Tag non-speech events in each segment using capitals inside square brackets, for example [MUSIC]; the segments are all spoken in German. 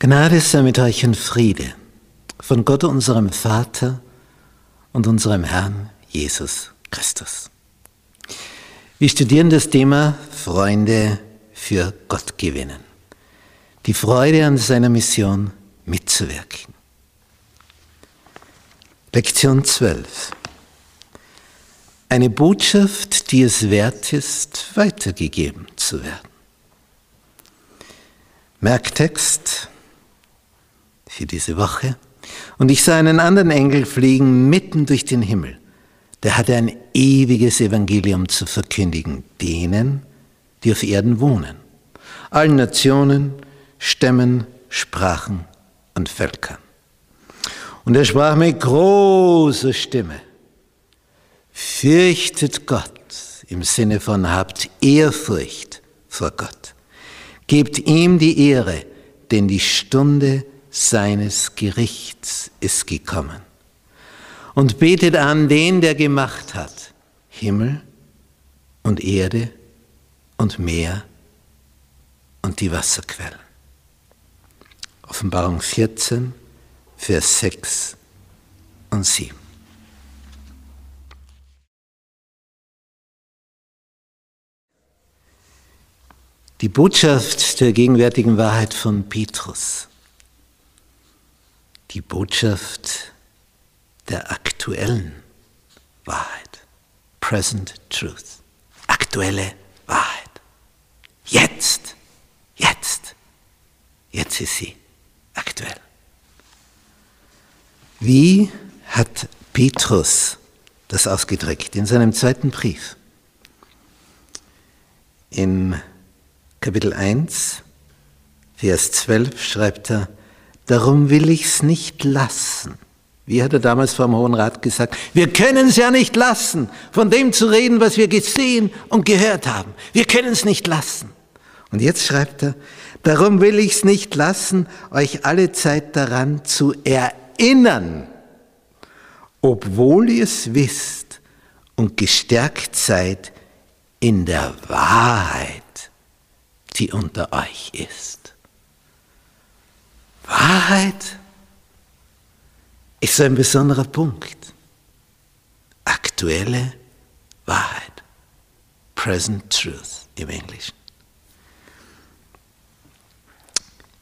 Gnade sei mit euch und Friede von Gott unserem Vater und unserem Herrn Jesus Christus. Wir studieren das Thema Freunde für Gott gewinnen. Die Freude an seiner Mission mitzuwirken. Lektion 12. Eine Botschaft, die es wert ist, weitergegeben zu werden. Merktext für diese Woche. Und ich sah einen anderen Engel fliegen mitten durch den Himmel. Der hatte ein ewiges Evangelium zu verkündigen, denen, die auf Erden wohnen, allen Nationen, Stämmen, Sprachen und Völkern. Und er sprach mit großer Stimme, fürchtet Gott im Sinne von habt Ehrfurcht vor Gott. Gebt ihm die Ehre, denn die Stunde seines Gerichts ist gekommen. Und betet an den, der gemacht hat, Himmel und Erde und Meer und die Wasserquellen. Offenbarung 14, Vers 6 und 7. Die Botschaft der gegenwärtigen Wahrheit von Petrus die Botschaft der aktuellen Wahrheit. Present Truth. Aktuelle Wahrheit. Jetzt, jetzt, jetzt ist sie aktuell. Wie hat Petrus das ausgedrückt in seinem zweiten Brief? In Kapitel 1, Vers 12 schreibt er, Darum will ich's nicht lassen. Wie hat er damals vor dem Hohen Rat gesagt? Wir können es ja nicht lassen, von dem zu reden, was wir gesehen und gehört haben. Wir können es nicht lassen. Und jetzt schreibt er, darum will ich's nicht lassen, euch alle Zeit daran zu erinnern, obwohl ihr es wisst und gestärkt seid in der Wahrheit, die unter euch ist. Wahrheit ist ein besonderer Punkt. Aktuelle Wahrheit. Present Truth im Englischen.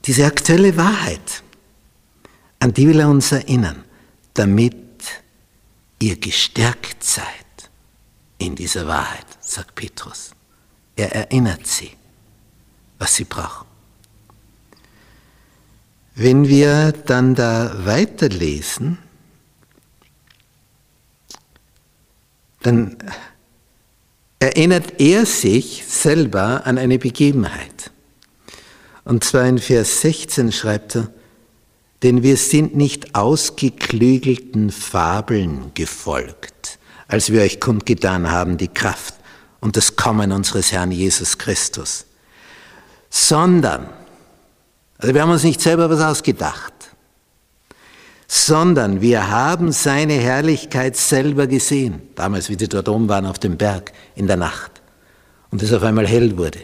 Diese aktuelle Wahrheit, an die will er uns erinnern, damit ihr gestärkt seid in dieser Wahrheit, sagt Petrus. Er erinnert sie, was sie brauchen. Wenn wir dann da weiterlesen, dann erinnert er sich selber an eine Begebenheit. Und zwar in Vers 16 schreibt er, denn wir sind nicht ausgeklügelten Fabeln gefolgt, als wir euch kundgetan haben die Kraft und das Kommen unseres Herrn Jesus Christus, sondern also wir haben uns nicht selber was ausgedacht, sondern wir haben seine Herrlichkeit selber gesehen, damals wie sie dort oben waren auf dem Berg in der Nacht und es auf einmal hell wurde.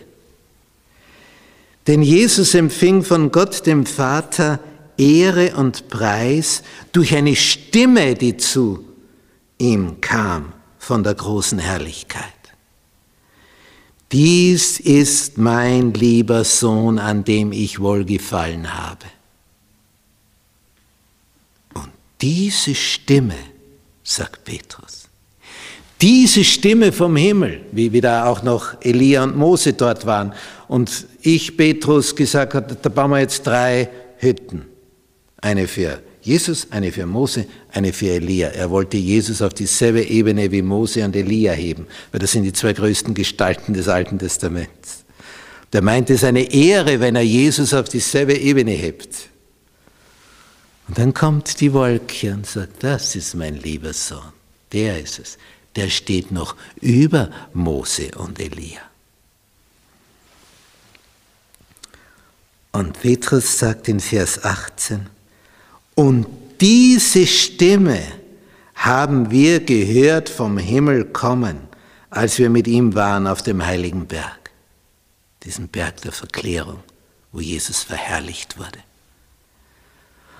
Denn Jesus empfing von Gott dem Vater Ehre und Preis durch eine Stimme, die zu ihm kam von der großen Herrlichkeit. Dies ist mein lieber Sohn, an dem ich wohlgefallen habe. Und diese Stimme, sagt Petrus, diese Stimme vom Himmel, wie wieder auch noch Elia und Mose dort waren und ich, Petrus, gesagt habe, da bauen wir jetzt drei Hütten. Eine für Jesus, eine für Mose, eine für Elia. Er wollte Jesus auf dieselbe Ebene wie Mose und Elia heben, weil das sind die zwei größten Gestalten des Alten Testaments. Der meint es eine Ehre, wenn er Jesus auf dieselbe Ebene hebt. Und dann kommt die Wolke und sagt, das ist mein lieber Sohn, der ist es. Der steht noch über Mose und Elia. Und Petrus sagt in Vers 18, und diese Stimme haben wir gehört vom Himmel kommen, als wir mit ihm waren auf dem heiligen Berg, diesem Berg der Verklärung, wo Jesus verherrlicht wurde.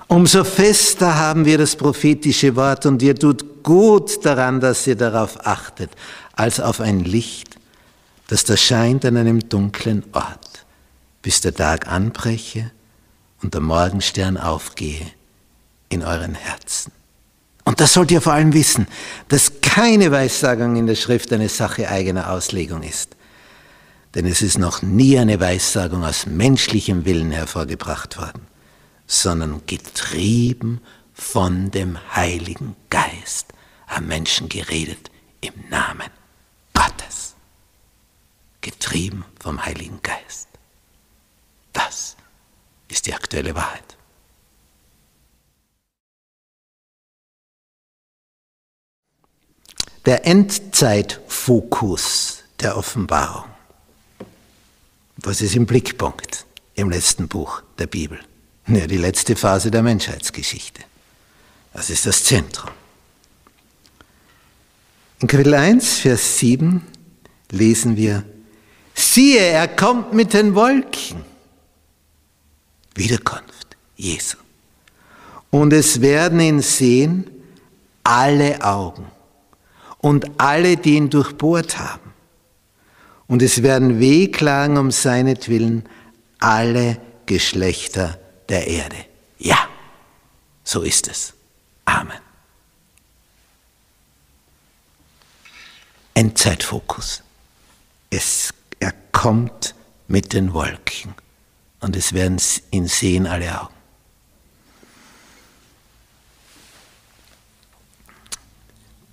Umso fester haben wir das prophetische Wort und ihr tut gut daran, dass ihr darauf achtet, als auf ein Licht, das da scheint an einem dunklen Ort, bis der Tag anbreche und der Morgenstern aufgehe in euren Herzen. Und das sollt ihr vor allem wissen, dass keine Weissagung in der Schrift eine Sache eigener Auslegung ist. Denn es ist noch nie eine Weissagung aus menschlichem Willen hervorgebracht worden, sondern getrieben von dem Heiligen Geist haben Menschen geredet im Namen Gottes. Getrieben vom Heiligen Geist. Das ist die aktuelle Wahrheit. Der Endzeitfokus der Offenbarung. Was ist im Blickpunkt im letzten Buch der Bibel? Ja, die letzte Phase der Menschheitsgeschichte. Das ist das Zentrum. In Kapitel 1, Vers 7 lesen wir, siehe, er kommt mit den Wolken. Wiederkunft Jesu. Und es werden ihn sehen alle Augen und alle, die ihn durchbohrt haben. Und es werden wehklagen um seinetwillen alle Geschlechter der Erde. Ja, so ist es. Amen. Endzeitfokus. Es, er kommt mit den Wolken und es werden ihn sehen alle Augen.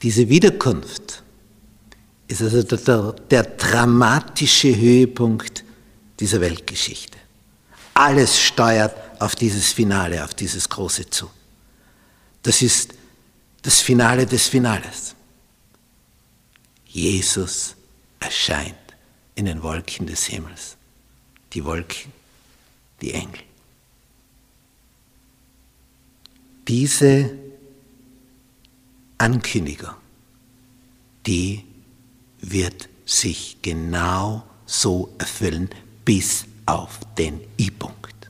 Diese Wiederkunft ist also der, der, der, dramatische Höhepunkt dieser Weltgeschichte. Alles steuert auf dieses Finale, auf dieses Große zu. Das ist das Finale des Finales. Jesus erscheint in den Wolken des Himmels. Die Wolken, die Engel. Diese Ankündigung, die wird sich genau so erfüllen bis auf den I-Punkt.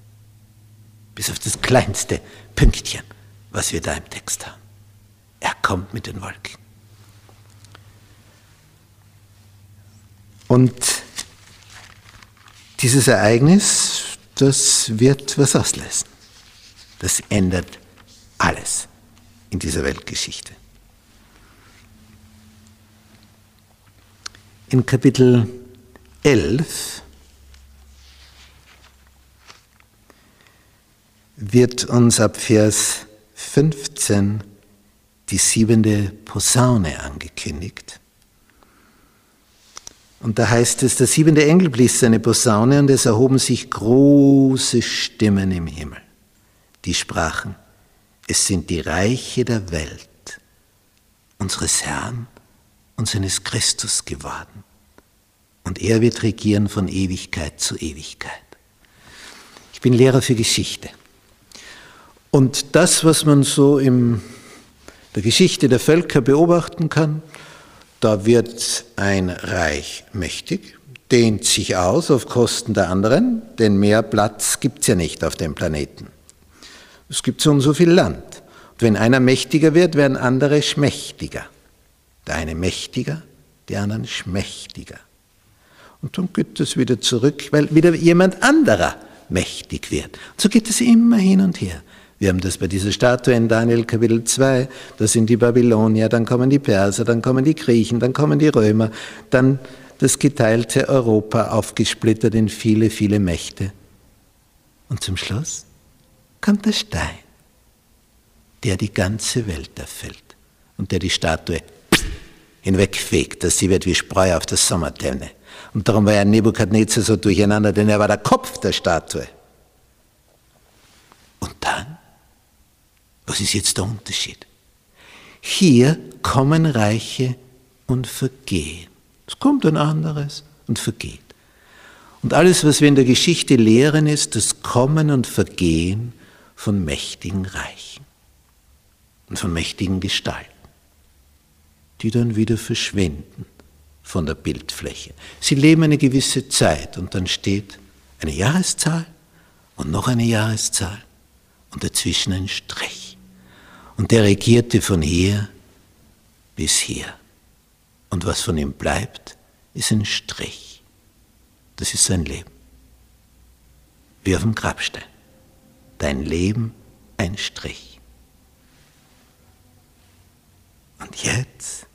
Bis auf das kleinste Pünktchen, was wir da im Text haben. Er kommt mit den Wolken. Und dieses Ereignis, das wird was auslösen. Das ändert alles in dieser Weltgeschichte. In Kapitel 11 wird uns ab Vers 15 die siebente Posaune angekündigt. Und da heißt es, der siebente Engel blies seine Posaune und es erhoben sich große Stimmen im Himmel, die sprachen, es sind die Reiche der Welt unseres Herrn und seines Christus geworden. Und er wird regieren von Ewigkeit zu Ewigkeit. Ich bin Lehrer für Geschichte. Und das, was man so in der Geschichte der Völker beobachten kann, da wird ein Reich mächtig, dehnt sich aus auf Kosten der anderen, denn mehr Platz gibt es ja nicht auf dem Planeten. Es gibt so und so viel Land. Und wenn einer mächtiger wird, werden andere schmächtiger. Der eine mächtiger, die anderen schmächtiger. Und dann geht es wieder zurück, weil wieder jemand anderer mächtig wird. Und so geht es immer hin und her. Wir haben das bei dieser Statue in Daniel Kapitel 2, da sind die Babylonier, dann kommen die Perser, dann kommen die Griechen, dann kommen die Römer, dann das geteilte Europa aufgesplittert in viele, viele Mächte. Und zum Schluss kommt der Stein, der die ganze Welt erfüllt und der die Statue hinwegfegt, dass sie wird wie Spreu auf der Sommertenne. Und darum war ja Nebukadnezar so durcheinander, denn er war der Kopf der Statue. Und dann, was ist jetzt der Unterschied? Hier kommen Reiche und vergehen. Es kommt ein anderes und vergeht. Und alles, was wir in der Geschichte lehren, ist das Kommen und Vergehen von mächtigen Reichen und von mächtigen Gestalten die dann wieder verschwinden von der Bildfläche. Sie leben eine gewisse Zeit und dann steht eine Jahreszahl und noch eine Jahreszahl und dazwischen ein Strich. Und der regierte von hier bis hier. Und was von ihm bleibt, ist ein Strich. Das ist sein Leben. Wie auf dem Grabstein. Dein Leben ein Strich. Und jetzt,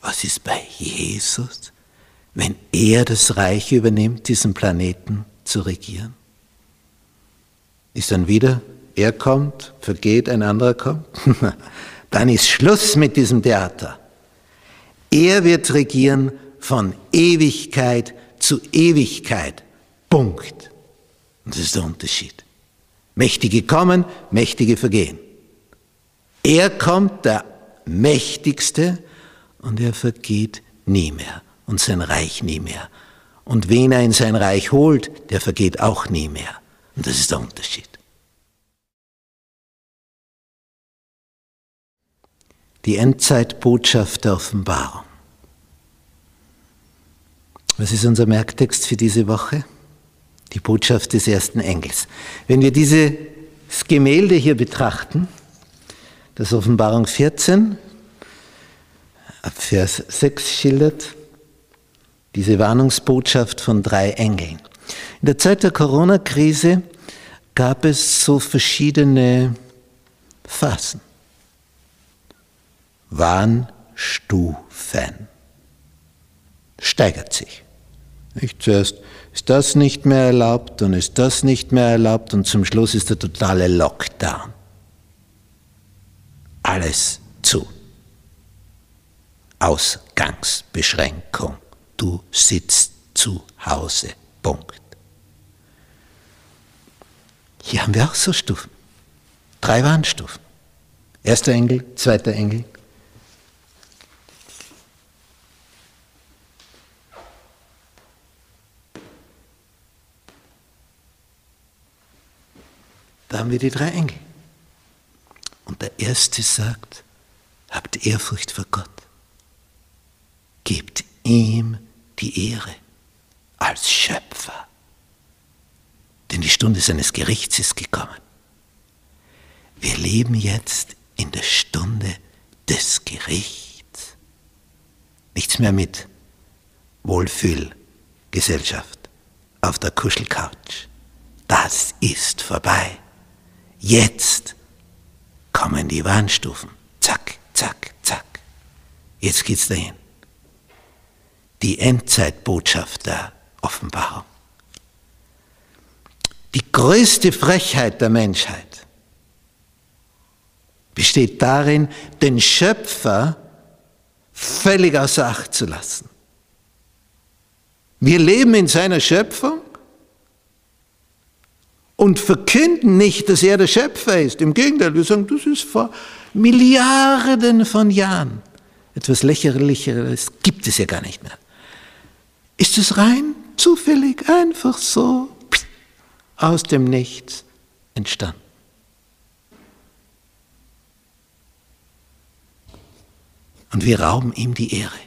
was ist bei Jesus, wenn er das Reich übernimmt, diesen Planeten zu regieren? Ist dann wieder, er kommt, vergeht, ein anderer kommt? [LAUGHS] dann ist Schluss mit diesem Theater. Er wird regieren von Ewigkeit zu Ewigkeit. Punkt. Und das ist der Unterschied. Mächtige kommen, Mächtige vergehen. Er kommt, der Mächtigste, und er vergeht nie mehr und sein Reich nie mehr. Und wen er in sein Reich holt, der vergeht auch nie mehr. Und das ist der Unterschied. Die Endzeitbotschaft der Offenbarung. Was ist unser Merktext für diese Woche? Die Botschaft des ersten Engels. Wenn wir dieses Gemälde hier betrachten, das Offenbarung 14, ab Vers 6 schildert, diese Warnungsbotschaft von drei Engeln. In der Zeit der Corona-Krise gab es so verschiedene Phasen. Warnstufen. Steigert sich. Nicht? Zuerst ist das nicht mehr erlaubt, dann ist das nicht mehr erlaubt und zum Schluss ist der totale Lockdown. Alles zu. Ausgangsbeschränkung. Du sitzt zu Hause. Punkt. Hier haben wir auch so Stufen. Drei Warnstufen. Erster Engel, zweiter Engel, Da haben wir die drei Engel. Und der erste sagt, habt Ehrfurcht vor Gott. Gebt ihm die Ehre als Schöpfer. Denn die Stunde seines Gerichts ist gekommen. Wir leben jetzt in der Stunde des Gerichts. Nichts mehr mit Wohlfühlgesellschaft auf der Kuschelcouch. Das ist vorbei. Jetzt kommen die Warnstufen. Zack, zack, zack. Jetzt geht's dahin. Die Endzeitbotschaft der Offenbarung. Die größte Frechheit der Menschheit besteht darin, den Schöpfer völlig außer Acht zu lassen. Wir leben in seiner Schöpfung und verkünden nicht, dass er der Schöpfer ist. Im Gegenteil, wir sagen, das ist vor Milliarden von Jahren. Etwas lächerlicheres gibt es ja gar nicht mehr. Ist es rein zufällig, einfach so aus dem Nichts entstanden? Und wir rauben ihm die Ehre.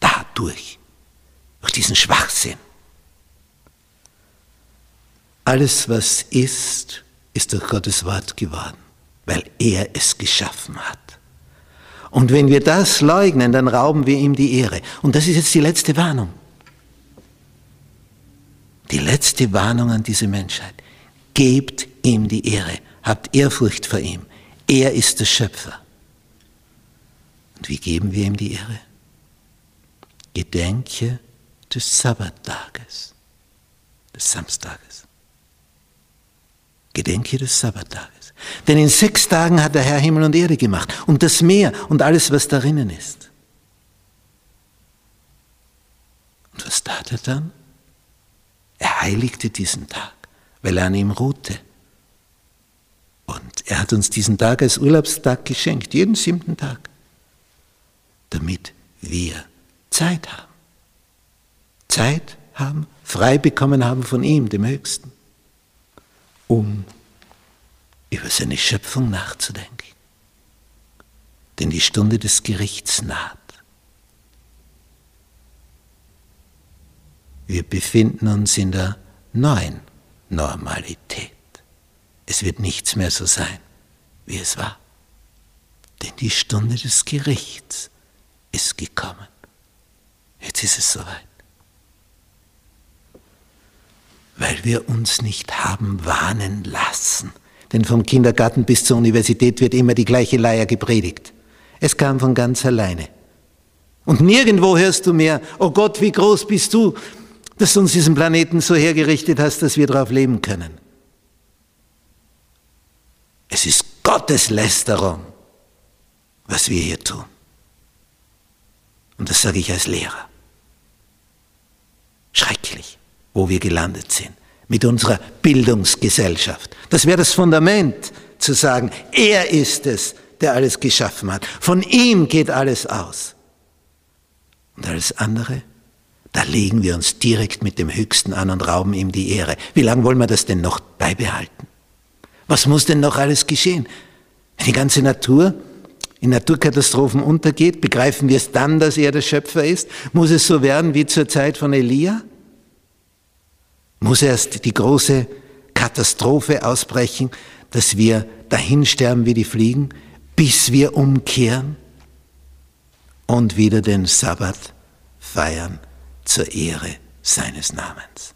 Dadurch. Durch diesen Schwachsinn. Alles, was ist, ist durch Gottes Wort geworden, weil er es geschaffen hat. Und wenn wir das leugnen, dann rauben wir ihm die Ehre. Und das ist jetzt die letzte Warnung. Die letzte Warnung an diese Menschheit. Gebt ihm die Ehre. Habt Ehrfurcht vor ihm. Er ist der Schöpfer. Und wie geben wir ihm die Ehre? Gedenke des Sabbattages, des Samstages. Gedenke des Sabbattages. Denn in sechs Tagen hat der Herr Himmel und Erde gemacht und das Meer und alles, was darinnen ist. Und was tat er dann? Er heiligte diesen Tag, weil er an ihm ruhte. Und er hat uns diesen Tag als Urlaubstag geschenkt, jeden siebten Tag, damit wir Zeit haben. Zeit haben, frei bekommen haben von ihm, dem Höchsten um über seine Schöpfung nachzudenken. Denn die Stunde des Gerichts naht. Wir befinden uns in der neuen Normalität. es wird nichts mehr so sein, wie es war. Denn die Stunde des Gerichts ist gekommen. Jetzt ist es soweit. Weil wir uns nicht haben warnen lassen. Denn vom Kindergarten bis zur Universität wird immer die gleiche Leier gepredigt. Es kam von ganz alleine. Und nirgendwo hörst du mehr, oh Gott, wie groß bist du, dass du uns diesen Planeten so hergerichtet hast, dass wir darauf leben können. Es ist Gotteslästerung, was wir hier tun. Und das sage ich als Lehrer. Schrecklich, wo wir gelandet sind mit unserer Bildungsgesellschaft. Das wäre das Fundament zu sagen, er ist es, der alles geschaffen hat. Von ihm geht alles aus. Und alles andere, da legen wir uns direkt mit dem Höchsten an und rauben ihm die Ehre. Wie lange wollen wir das denn noch beibehalten? Was muss denn noch alles geschehen? Wenn die ganze Natur in Naturkatastrophen untergeht, begreifen wir es dann, dass er der Schöpfer ist? Muss es so werden wie zur Zeit von Elia? Muss erst die große Katastrophe ausbrechen, dass wir dahin sterben wie die Fliegen, bis wir umkehren und wieder den Sabbat feiern zur Ehre seines Namens.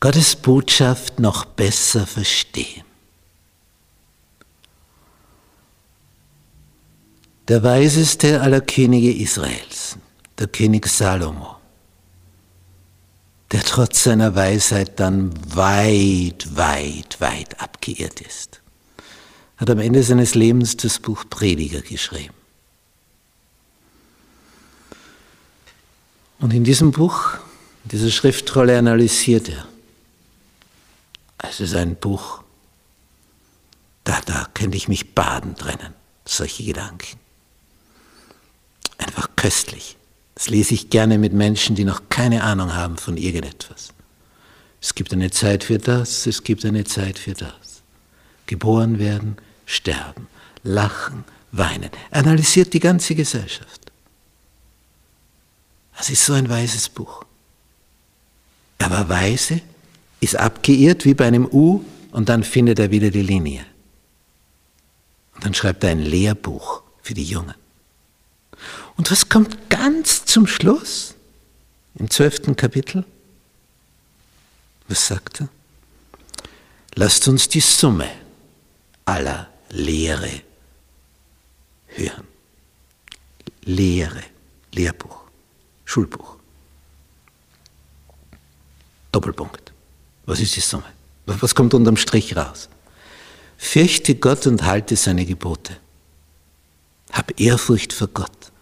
Gottes Botschaft noch besser verstehen. Der weiseste aller Könige Israels, der König Salomo, der trotz seiner Weisheit dann weit, weit, weit abgeirrt ist, hat am Ende seines Lebens das Buch Prediger geschrieben. Und in diesem Buch, in dieser Schriftrolle analysiert er, es ist ein Buch, da, da könnte ich mich baden drinnen, solche Gedanken. Einfach köstlich. Das lese ich gerne mit Menschen, die noch keine Ahnung haben von irgendetwas. Es gibt eine Zeit für das, es gibt eine Zeit für das. Geboren werden, sterben, lachen, weinen. Analysiert die ganze Gesellschaft. Das ist so ein weises Buch. Aber weise ist abgeirrt wie bei einem U und dann findet er wieder die Linie. Und dann schreibt er ein Lehrbuch für die Jungen. Und was kommt ganz zum Schluss? Im zwölften Kapitel? Was sagt er? Lasst uns die Summe aller Lehre hören. Lehre, Lehrbuch, Schulbuch. Doppelpunkt. Was ist die Summe? Was kommt unterm Strich raus? Fürchte Gott und halte seine Gebote. Hab Ehrfurcht vor Gott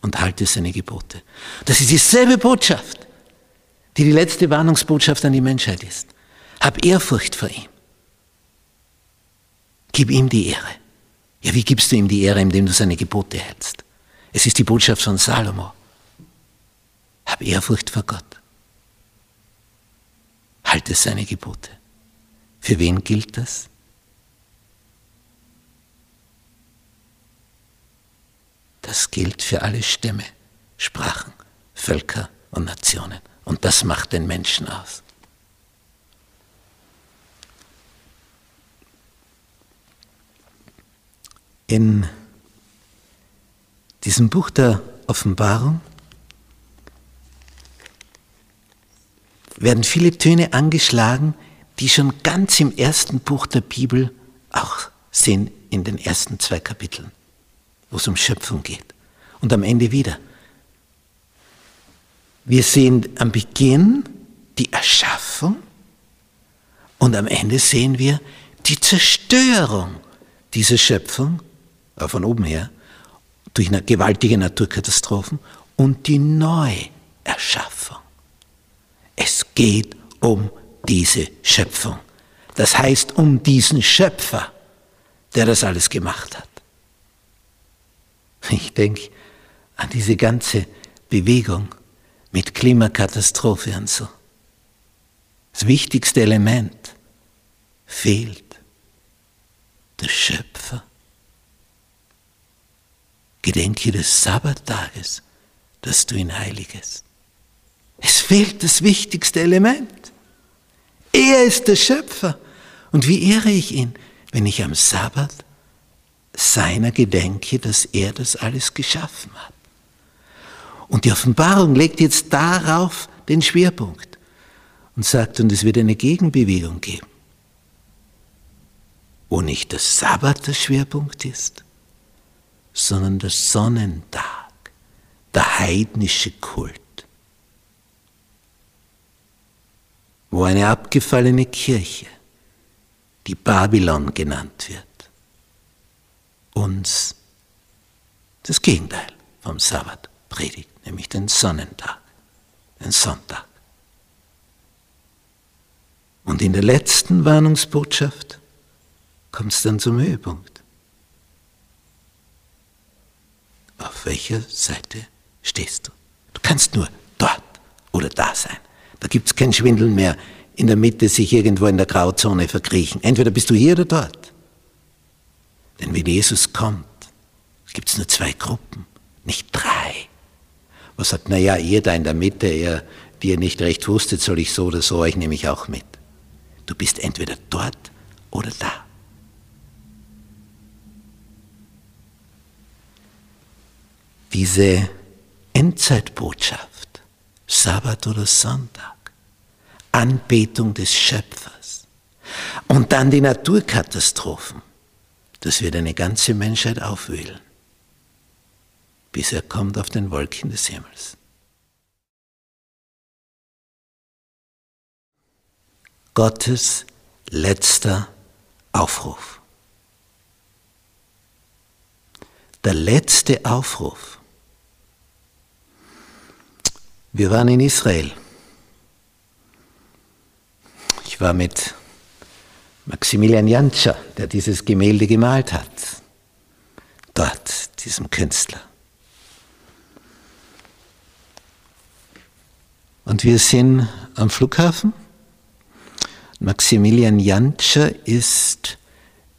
und halte seine Gebote. Das ist dieselbe Botschaft, die die letzte Warnungsbotschaft an die Menschheit ist. Hab Ehrfurcht vor ihm. Gib ihm die Ehre. Ja, wie gibst du ihm die Ehre, indem du seine Gebote hältst? Es ist die Botschaft von Salomo. Hab Ehrfurcht vor Gott. Halte seine Gebote. Für wen gilt das? Das gilt für alle Stämme, Sprachen, Völker und Nationen. Und das macht den Menschen aus. In diesem Buch der Offenbarung werden viele Töne angeschlagen, die schon ganz im ersten Buch der Bibel auch sind in den ersten zwei Kapiteln wo es um Schöpfung geht. Und am Ende wieder. Wir sehen am Beginn die Erschaffung und am Ende sehen wir die Zerstörung dieser Schöpfung, von oben her, durch gewaltige Naturkatastrophen und die Neuerschaffung. Es geht um diese Schöpfung. Das heißt um diesen Schöpfer, der das alles gemacht hat. Ich denke an diese ganze Bewegung mit Klimakatastrophe und so. Das wichtigste Element fehlt. Der Schöpfer. Gedenke des Sabbattages, dass du ihn heiligest. Es fehlt das wichtigste Element. Er ist der Schöpfer. Und wie ehre ich ihn, wenn ich am Sabbat seiner gedenke, dass er das alles geschaffen hat. Und die Offenbarung legt jetzt darauf den Schwerpunkt und sagt, und es wird eine Gegenbewegung geben, wo nicht der Sabbat der Schwerpunkt ist, sondern der Sonnentag, der heidnische Kult, wo eine abgefallene Kirche, die Babylon genannt wird, uns das Gegenteil vom Sabbat predigt, nämlich den Sonnentag, den Sonntag. Und in der letzten Warnungsbotschaft kommt es dann zum Höhepunkt. Auf welcher Seite stehst du? Du kannst nur dort oder da sein. Da gibt es kein Schwindeln mehr, in der Mitte sich irgendwo in der Grauzone verkriechen. Entweder bist du hier oder dort. Denn wenn Jesus kommt, gibt es nur zwei Gruppen, nicht drei. Was sagt, naja, ihr da in der Mitte, ihr, die ihr nicht recht wusstet, soll ich so oder so, euch nehme ich auch mit. Du bist entweder dort oder da. Diese Endzeitbotschaft, Sabbat oder Sonntag, Anbetung des Schöpfers und dann die Naturkatastrophen, das wird eine ganze Menschheit aufwühlen, bis er kommt auf den Wolken des Himmels. Gottes letzter Aufruf. Der letzte Aufruf. Wir waren in Israel. Ich war mit Maximilian Jantscher, der dieses Gemälde gemalt hat. Dort, diesem Künstler. Und wir sind am Flughafen. Maximilian Jantscher ist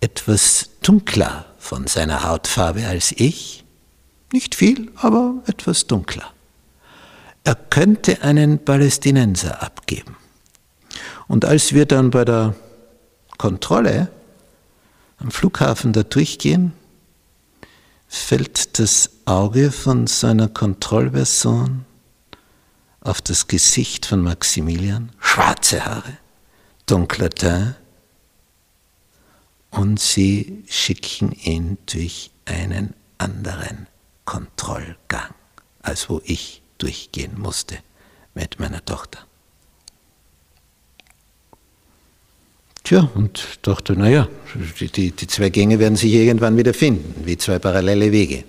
etwas dunkler von seiner Hautfarbe als ich. Nicht viel, aber etwas dunkler. Er könnte einen Palästinenser abgeben. Und als wir dann bei der Kontrolle am Flughafen da durchgehen, fällt das Auge von seiner Kontrollperson auf das Gesicht von Maximilian, schwarze Haare, dunkler Teint, und sie schicken ihn durch einen anderen Kontrollgang, als wo ich durchgehen musste mit meiner Tochter. Tja, und dachte, naja, die, die, zwei Gänge werden sich irgendwann wieder finden, wie zwei parallele Wege.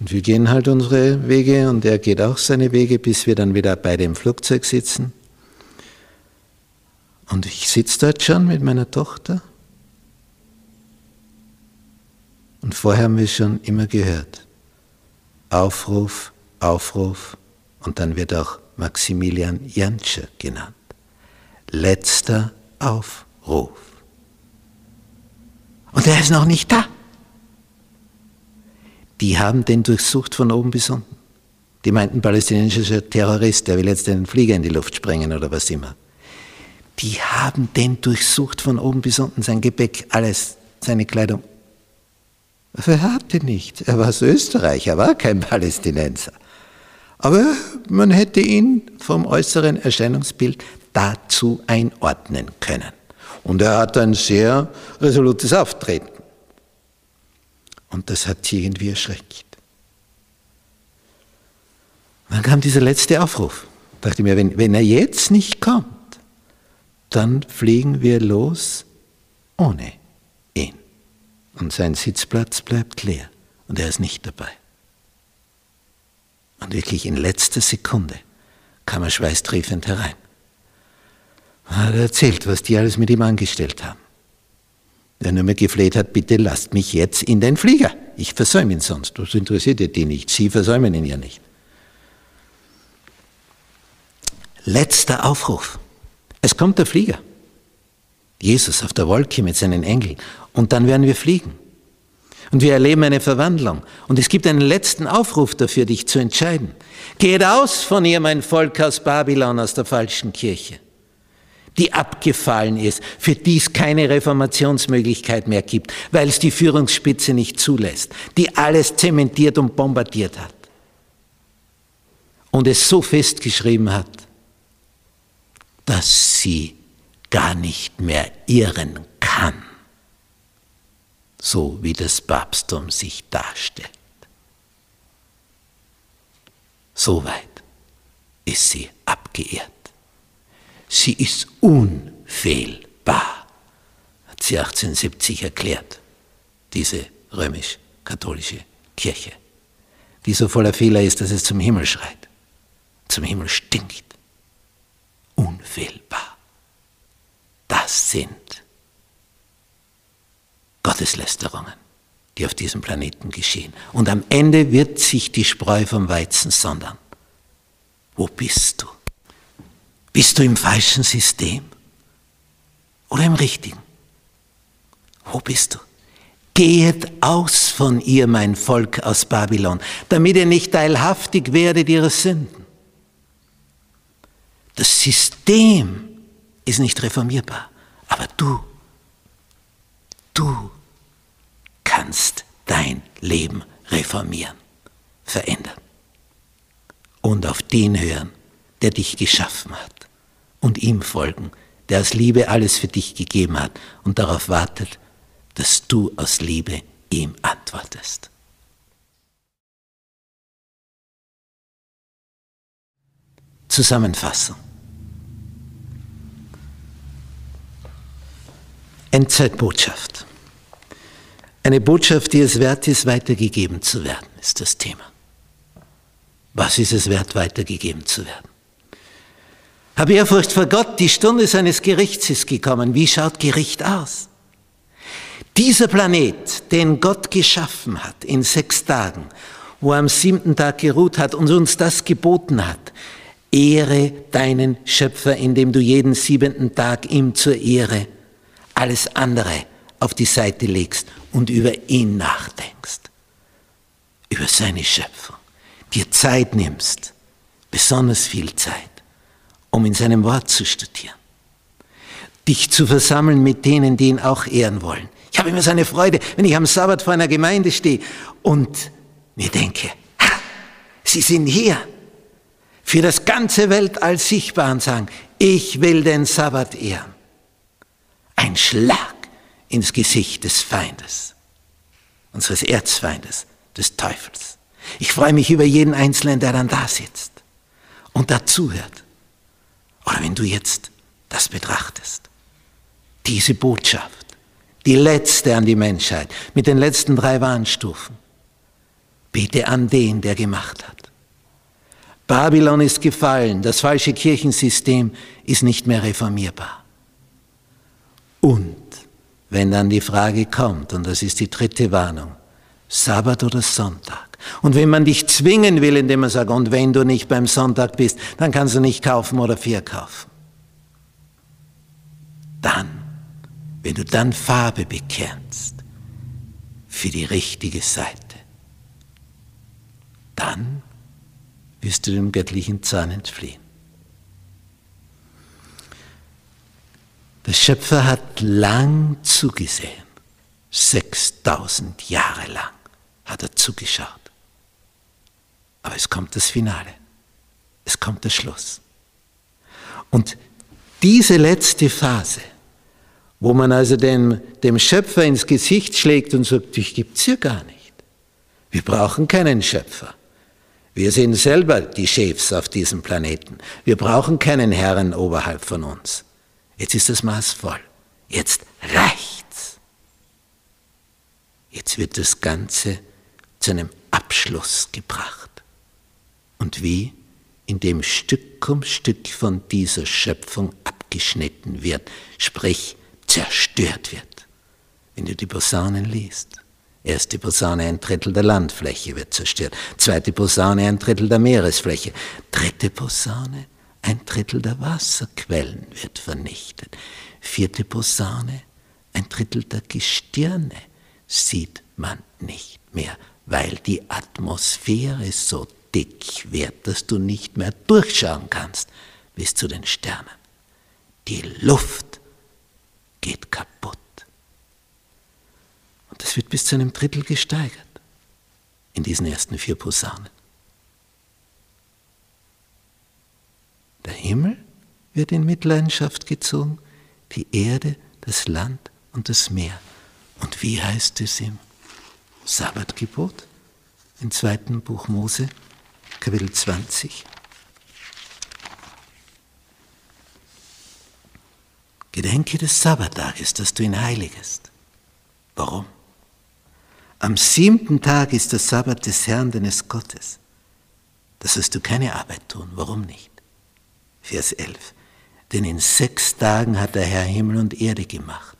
Und wir gehen halt unsere Wege und er geht auch seine Wege, bis wir dann wieder beide im Flugzeug sitzen. Und ich sitze dort schon mit meiner Tochter. Und vorher haben wir schon immer gehört, Aufruf, Aufruf, und dann wird auch Maximilian Jantsche genannt. Letzter Aufruf. Ruf. Und er ist noch nicht da. Die haben den durchsucht von oben bis unten. Die meinten, palästinensischer Terrorist, der will jetzt den Flieger in die Luft sprengen oder was immer. Die haben den durchsucht von oben bis unten, sein Gepäck, alles, seine Kleidung. Er hatte nicht. Er war aus Österreich, er war kein Palästinenser. Aber man hätte ihn vom äußeren Erscheinungsbild dazu einordnen können. Und er hat ein sehr resolutes Auftreten. Und das hat sie irgendwie erschreckt. dann kam dieser letzte Aufruf. Da dachte ich mir, wenn, wenn er jetzt nicht kommt, dann fliegen wir los ohne ihn. Und sein Sitzplatz bleibt leer und er ist nicht dabei. Und wirklich in letzter Sekunde kam er schweißtriefend herein. Er hat erzählt, was die alles mit ihm angestellt haben. Der nur mehr gefleht hat, bitte lasst mich jetzt in den Flieger. Ich versäume ihn sonst. Das interessiert ja die nicht. Sie versäumen ihn ja nicht. Letzter Aufruf. Es kommt der Flieger. Jesus auf der Wolke mit seinen Engeln. Und dann werden wir fliegen. Und wir erleben eine Verwandlung. Und es gibt einen letzten Aufruf dafür, dich zu entscheiden. Geht aus von ihr, mein Volk aus Babylon, aus der falschen Kirche, die abgefallen ist, für die es keine Reformationsmöglichkeit mehr gibt, weil es die Führungsspitze nicht zulässt, die alles zementiert und bombardiert hat und es so festgeschrieben hat, dass sie gar nicht mehr irren kann, so wie das Papsttum sich darstellt. Soweit ist sie abgeehrt. Sie ist unfehlbar, hat sie 1870 erklärt, diese römisch-katholische Kirche, die so voller Fehler ist, dass es zum Himmel schreit, zum Himmel stinkt. Unfehlbar. Das sind Gotteslästerungen, die auf diesem Planeten geschehen. Und am Ende wird sich die Spreu vom Weizen sondern. Wo bist du? Bist du im falschen System oder im richtigen? Wo bist du? Gehet aus von ihr, mein Volk aus Babylon, damit ihr nicht teilhaftig werdet ihrer Sünden. Das System ist nicht reformierbar, aber du, du dein Leben reformieren, verändern und auf den hören, der dich geschaffen hat und ihm folgen, der aus Liebe alles für dich gegeben hat und darauf wartet, dass du aus Liebe ihm antwortest. Zusammenfassung. Endzeitbotschaft. Eine Botschaft, die es wert ist, weitergegeben zu werden, ist das Thema. Was ist es wert, weitergegeben zu werden? Hab Ehrfurcht vor Gott, die Stunde seines Gerichts ist gekommen. Wie schaut Gericht aus? Dieser Planet, den Gott geschaffen hat in sechs Tagen, wo er am siebten Tag geruht hat und uns das geboten hat, ehre deinen Schöpfer, indem du jeden siebenten Tag ihm zur Ehre alles andere auf die Seite legst und über ihn nachdenkst, über seine Schöpfung, dir Zeit nimmst, besonders viel Zeit um in seinem Wort zu studieren. Dich zu versammeln mit denen, die ihn auch ehren wollen. Ich habe immer so eine Freude, wenn ich am Sabbat vor einer Gemeinde stehe und mir denke, ha, sie sind hier für das ganze Weltall sichtbar und sagen, ich will den Sabbat ehren. Ein Schlag ins Gesicht des Feindes, unseres Erzfeindes, des Teufels. Ich freue mich über jeden Einzelnen, der dann da sitzt und dazuhört. Oder wenn du jetzt das betrachtest, diese Botschaft, die letzte an die Menschheit, mit den letzten drei Warnstufen, bete an den, der gemacht hat. Babylon ist gefallen, das falsche Kirchensystem ist nicht mehr reformierbar. Und wenn dann die Frage kommt, und das ist die dritte Warnung, Sabbat oder Sonntag, und wenn man dich zwingen will, indem man sagt, und wenn du nicht beim Sonntag bist, dann kannst du nicht kaufen oder verkaufen. Dann, wenn du dann Farbe bekennst für die richtige Seite, dann wirst du dem göttlichen Zahn entfliehen. Der Schöpfer hat lang zugesehen, 6000 Jahre lang hat er zugeschaut. Aber es kommt das Finale. Es kommt der Schluss. Und diese letzte Phase, wo man also dem, dem Schöpfer ins Gesicht schlägt und sagt, dich gibt's hier gar nicht. Wir brauchen keinen Schöpfer. Wir sind selber die Chefs auf diesem Planeten. Wir brauchen keinen Herrn oberhalb von uns. Jetzt ist das Maß voll. Jetzt reicht's. Jetzt wird das Ganze zu einem Abschluss gebracht. Und wie? Indem Stück um Stück von dieser Schöpfung abgeschnitten wird, sprich zerstört wird. Wenn du die Posaunen liest. Erste Posaune, ein Drittel der Landfläche wird zerstört. Zweite Posaune, ein Drittel der Meeresfläche. Dritte Posaune, ein Drittel der Wasserquellen wird vernichtet. Vierte Posaune, ein Drittel der Gestirne sieht man nicht mehr, weil die Atmosphäre so dick wird, dass du nicht mehr durchschauen kannst bis zu den Sternen. Die Luft geht kaputt. Und das wird bis zu einem Drittel gesteigert in diesen ersten vier Posaunen. Der Himmel wird in Mitleidenschaft gezogen, die Erde, das Land und das Meer. Und wie heißt es im Sabbatgebot? Im zweiten Buch Mose, Kapitel 20. Gedenke des Sabbattages, dass du ihn heiligest. Warum? Am siebten Tag ist der Sabbat des Herrn, deines Gottes. Da sollst du keine Arbeit tun. Warum nicht? Vers 11. Denn in sechs Tagen hat der Herr Himmel und Erde gemacht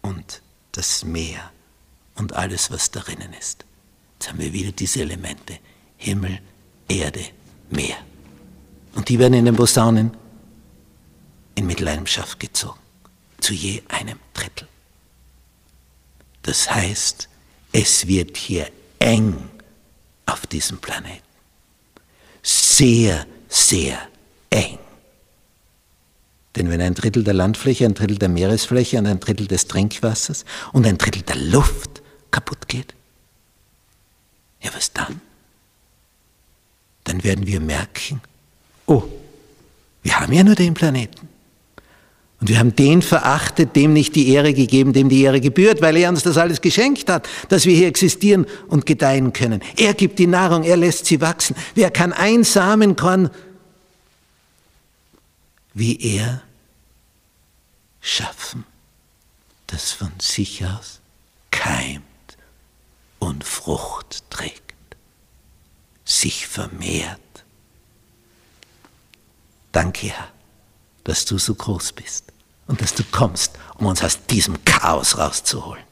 und das Meer und alles, was darinnen ist. Jetzt haben wir wieder diese Elemente. Himmel, Erde, Meer. Und die werden in den Posaunen in Mitleidenschaft gezogen, zu je einem Drittel. Das heißt, es wird hier eng auf diesem Planeten. Sehr, sehr eng. Denn wenn ein Drittel der Landfläche, ein Drittel der Meeresfläche und ein Drittel des Trinkwassers und ein Drittel der Luft kaputt geht, ja was dann? Dann werden wir merken, oh, wir haben ja nur den Planeten. Und wir haben den verachtet, dem nicht die Ehre gegeben, dem die Ehre gebührt, weil er uns das alles geschenkt hat, dass wir hier existieren und gedeihen können. Er gibt die Nahrung, er lässt sie wachsen. Wer kann ein Samenkorn wie er schaffen, das von sich aus keimt und Frucht trägt, sich vermehrt. Danke, Herr, dass du so groß bist und dass du kommst, um uns aus diesem Chaos rauszuholen.